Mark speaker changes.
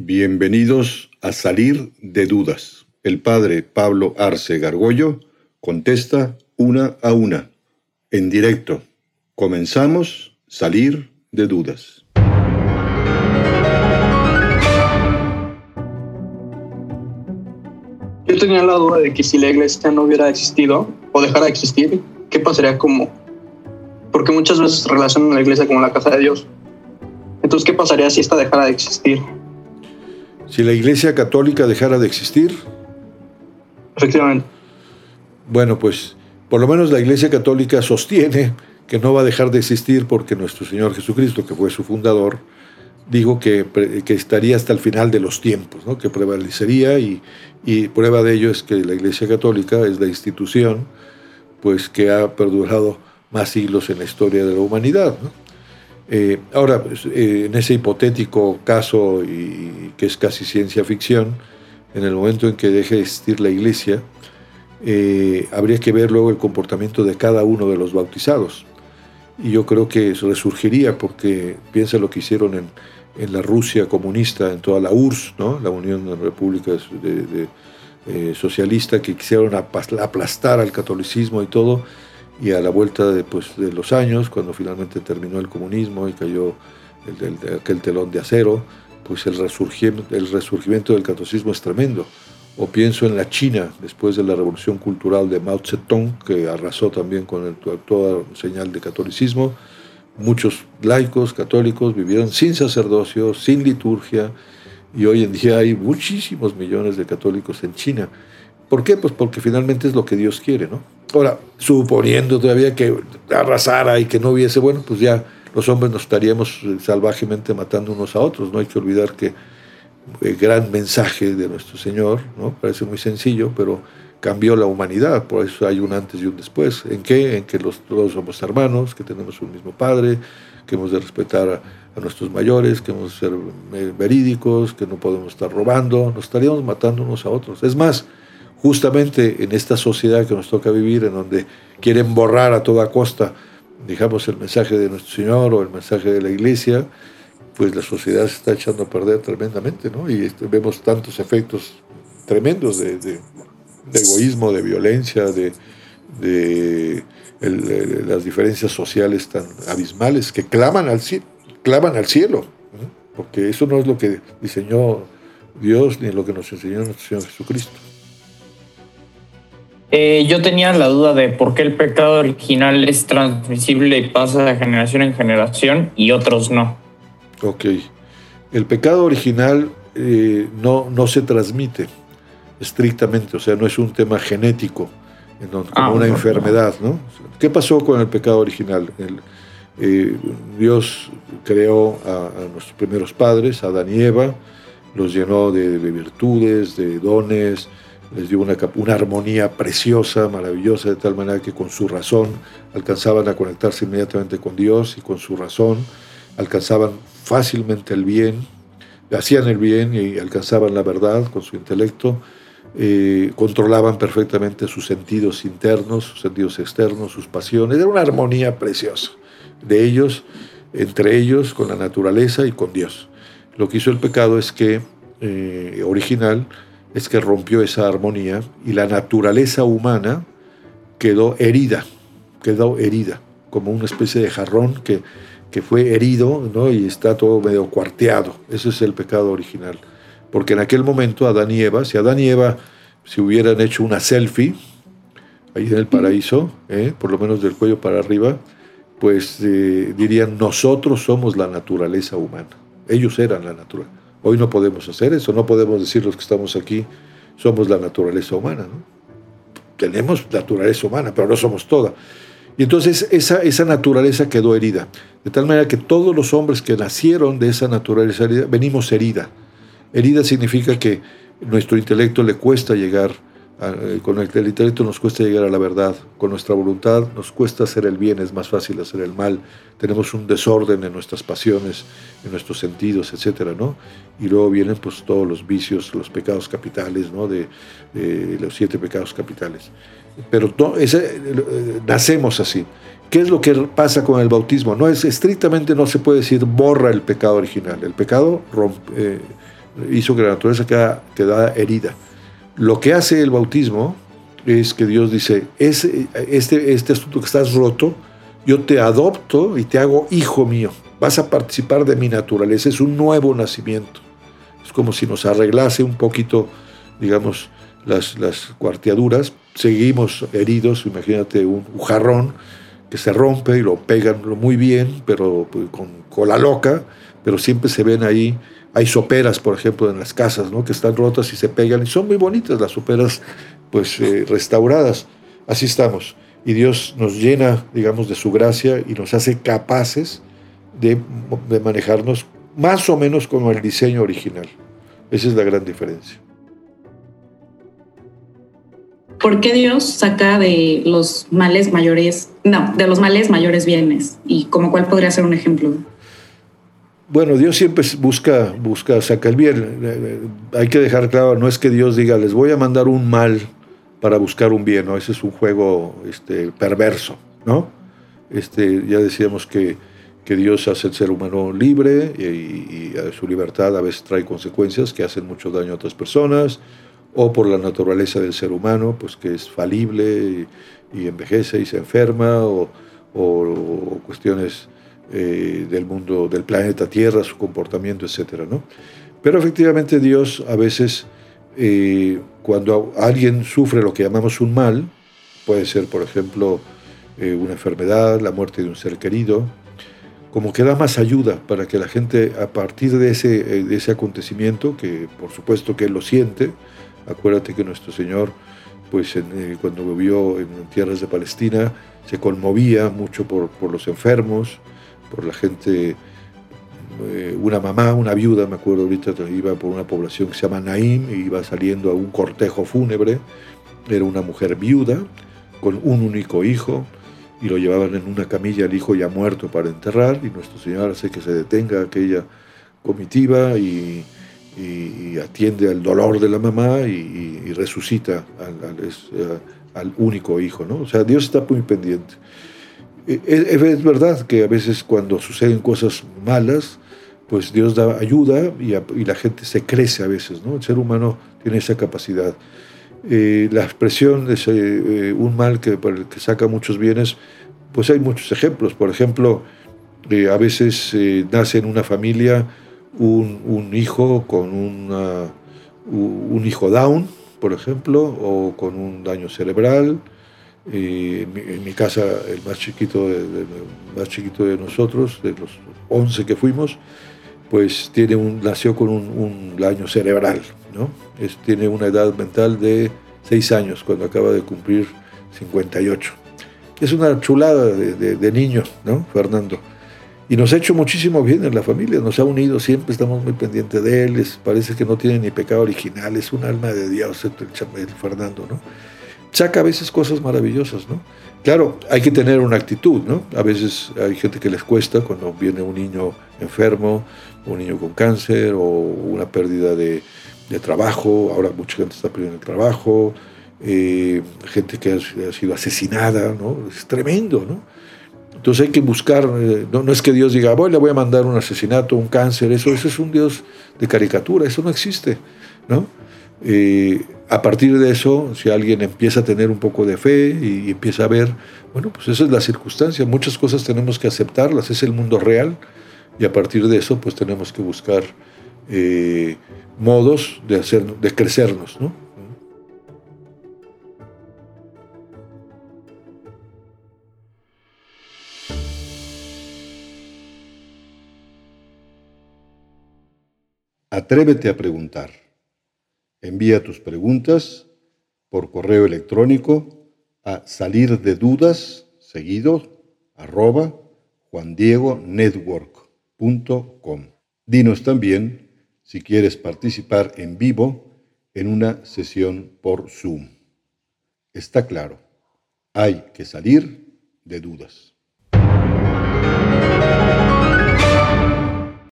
Speaker 1: Bienvenidos a Salir de Dudas. El padre Pablo Arce Gargollo contesta una a una, en directo. Comenzamos Salir de Dudas.
Speaker 2: Yo tenía la duda de que si la iglesia no hubiera existido o dejara de existir, ¿qué pasaría como? Porque muchas veces relacionan a la iglesia como la casa de Dios. Entonces, ¿qué pasaría si esta dejara de existir?
Speaker 1: Si la iglesia católica dejara de existir.
Speaker 2: Efectivamente.
Speaker 1: Bueno, pues por lo menos la iglesia católica sostiene que no va a dejar de existir porque nuestro Señor Jesucristo, que fue su fundador, dijo que, que estaría hasta el final de los tiempos, ¿no? que prevalecería y, y, prueba de ello es que la Iglesia Católica es la institución pues, que ha perdurado más siglos en la historia de la humanidad. ¿no? Eh, ahora, pues, eh, en ese hipotético caso, que es casi ciencia ficción, en el momento en que deje de existir la iglesia, eh, habría que ver luego el comportamiento de cada uno de los bautizados. Y yo creo que eso resurgiría porque piensa lo que hicieron en, la Rusia comunista, en toda la URSS, la Unión de Repúblicas de, Socialista, que quisieron aplastar al catolicismo y todo y a la vuelta de, pues, de los años, cuando finalmente terminó el comunismo y cayó el, aquel telón de acero, pues el resurgimiento, el resurgimiento del catolicismo es tremendo. O pienso en la China, después de la revolución cultural de Mao Zedong, que arrasó también con toda señal de catolicismo. Muchos laicos católicos vivieron sin sacerdocio, sin liturgia, y hoy en día hay muchísimos millones de católicos en China. ¿Por qué? Pues porque finalmente es lo que Dios quiere, ¿no? Ahora, suponiendo todavía que arrasara y que no hubiese, bueno, pues ya los hombres nos estaríamos eh, salvajemente matando unos a otros. No hay que olvidar que el gran mensaje de nuestro Señor, ¿no? Parece muy sencillo, pero cambió la humanidad, por eso hay un antes y un después. ¿En qué? En que los, todos somos hermanos, que tenemos un mismo Padre, que hemos de respetar a, a, nuestros mayores, que hemos de ser eh, verídicos, que no podemos estar robando, nos estaríamos matando unos a otros. Es más, justamente en esta sociedad que nos toca vivir, en donde quieren borrar a toda costa, digamos, el mensaje de nuestro Señor o el mensaje de la Iglesia, pues la sociedad se está echando a perder tremendamente, ¿no? Y este, vemos tantos efectos tremendos de, egoísmo, de violencia, de, las diferencias sociales tan abismales que claman al, claman al cielo, porque eso no es lo que diseñó Dios ni lo que nos enseñó nuestro Señor Jesucristo.
Speaker 3: Eh, yo tenía la duda de por qué el pecado original es transmisible y pasa de generación en generación y otros no.
Speaker 1: Ok. El pecado original eh, no, no se transmite estrictamente, o sea, no es un tema genético, como ah, una enfermedad, ¿no? ¿Qué pasó con el pecado original? Eh, Dios creó a, nuestros primeros padres, Adán y Eva, los llenó de virtudes, de dones, les dio una, una armonía preciosa, maravillosa, de tal manera que con su razón alcanzaban a conectarse inmediatamente con Dios y con su razón alcanzaban fácilmente el bien, hacían el bien y alcanzaban la verdad con su intelecto, eh, controlaban perfectamente sus sentidos internos, sus sentidos externos, sus pasiones, era una armonía preciosa de ellos, entre ellos, con la naturaleza y con Dios. Lo que hizo el pecado es que, eh, original, es que rompió esa armonía y la naturaleza humana quedó herida, quedó herida, como una especie de jarrón que, que fue herido ¿no? y está todo medio cuarteado. Ese es el pecado original. Porque en aquel momento Adán y Eva, si Adán y Eva se hubieran hecho una selfie, ahí en el paraíso, ¿eh? por lo menos del cuello para arriba, pues eh, dirían, nosotros somos la naturaleza humana. Ellos eran la naturaleza. Hoy no podemos hacer eso, no podemos decir los que estamos aquí, somos la naturaleza humana. Tenemos naturaleza humana, pero no somos toda. Y entonces esa, esa naturaleza quedó herida, de tal manera que todos los hombres que nacieron de esa naturaleza herida, venimos herida. Herida significa que nuestro intelecto le cuesta llegar con el, intelecto nos cuesta llegar a la verdad, con nuestra voluntad nos cuesta hacer el bien, es más fácil hacer el mal, tenemos un desorden en nuestras pasiones, en nuestros sentidos, etcétera, ¿no? Y luego vienen pues todos los vicios, los pecados capitales, ¿no? De, los siete pecados capitales. Pero ese, eh, nacemos así. ¿Qué es lo que pasa con el bautismo? No es estrictamente no se puede decir borra el pecado original. El pecado rompe, eh, hizo que la naturaleza quedara, quedara herida. Lo que hace el bautismo es que Dios dice, es, este, este asunto que estás roto, yo te adopto y te hago hijo mío. Vas a participar de mi naturaleza, es un nuevo nacimiento. Es como si nos arreglase un poquito, digamos, las, las cuarteaduras. Seguimos heridos, imagínate un, jarrón que se rompe y lo pegan muy bien, pero pues, con cola loca, pero siempre se ven ahí hay soperas, por ejemplo, en las casas, ¿no? que están rotas y se pegan, y son muy bonitas las soperas pues, eh, restauradas. Así estamos. Y Dios nos llena, digamos, de su gracia y nos hace capaces de, de manejarnos más o menos como el diseño original. Esa es la gran diferencia.
Speaker 4: ¿Por qué Dios saca de los males mayores, no, de los males mayores bienes? ¿Y como cuál podría ser un ejemplo?
Speaker 1: Bueno, Dios siempre busca, busca, saca el bien. Hay que dejar claro, no es que Dios diga, les voy a mandar un mal para buscar un bien, ¿no? Ese es un juego este, perverso, ¿no? Este, ya decíamos que, que Dios hace el ser humano libre y, su libertad a veces trae consecuencias que hacen mucho daño a otras personas, o por la naturaleza del ser humano, pues que es falible y, envejece y se enferma, o, o cuestiones eh, del mundo, del planeta Tierra, su comportamiento, etc. ¿no? Pero efectivamente Dios a veces, eh, cuando alguien sufre lo que llamamos un mal, puede ser, por ejemplo, eh, una enfermedad, la muerte de un ser querido, como que da más ayuda para que la gente, a partir de ese, de ese acontecimiento, que por supuesto que él lo siente, acuérdate que nuestro Señor, pues cuando vivió en tierras de Palestina, se conmovía mucho por, por los enfermos, por la gente, eh, una mamá, una viuda, me acuerdo ahorita, iba por una población que se llama Naim, y iba saliendo a un cortejo fúnebre, era una mujer viuda, con un único hijo, y lo llevaban en una camilla el hijo ya muerto para enterrar, y nuestro Señor hace que se detenga aquella comitiva y, atiende al dolor de la mamá y, resucita al, al, único hijo. ¿no? O sea, Dios está muy pendiente. Es, verdad que a veces cuando suceden cosas malas, pues Dios da ayuda y, la gente se crece a veces, ¿no? El ser humano tiene esa capacidad. Eh, la expresión de eh, un mal que, que saca muchos bienes, pues hay muchos ejemplos. Por ejemplo, eh, a veces nace en una familia un, hijo con un hijo down, por ejemplo, o con un daño cerebral, y en, mi, casa, el más chiquito de, más chiquito de nosotros, de los 11 que fuimos, pues tiene un, nació con un, daño cerebral, ¿no? Es, tiene una edad mental de 6 años, cuando acaba de cumplir 58. Es una chulada de, de, niño, ¿no? Fernando. Y nos ha hecho muchísimo bien en la familia, nos ha unido siempre, estamos muy pendientes de él, parece que no tiene ni pecado original, es un alma de Dios el, el Fernando, ¿no? Saca a veces cosas maravillosas, ¿no? Claro, hay que tener una actitud, ¿no? A veces hay gente que les cuesta cuando viene un niño enfermo, un niño con cáncer o una pérdida de, trabajo, ahora mucha gente está perdiendo el trabajo, eh, gente que ha, sido asesinada, ¿no? Es tremendo, ¿no? Entonces hay que buscar, eh, no, es que Dios diga, voy, le voy a mandar un asesinato, un cáncer, eso, eso es un Dios de caricatura, eso no existe, ¿no? Eh, a partir de eso, si alguien empieza a tener un poco de fe y, empieza a ver, bueno, pues esa es la circunstancia, muchas cosas tenemos que aceptarlas, es el mundo real y a partir de eso pues tenemos que buscar eh, modos de, hacer, de crecernos, ¿no?
Speaker 5: Atrévete a preguntar. Envía tus preguntas por correo electrónico a salir de dudas seguido arroba juandiegonetwork.com. Dinos también si quieres participar en vivo en una sesión por Zoom. Está claro, hay que salir de dudas.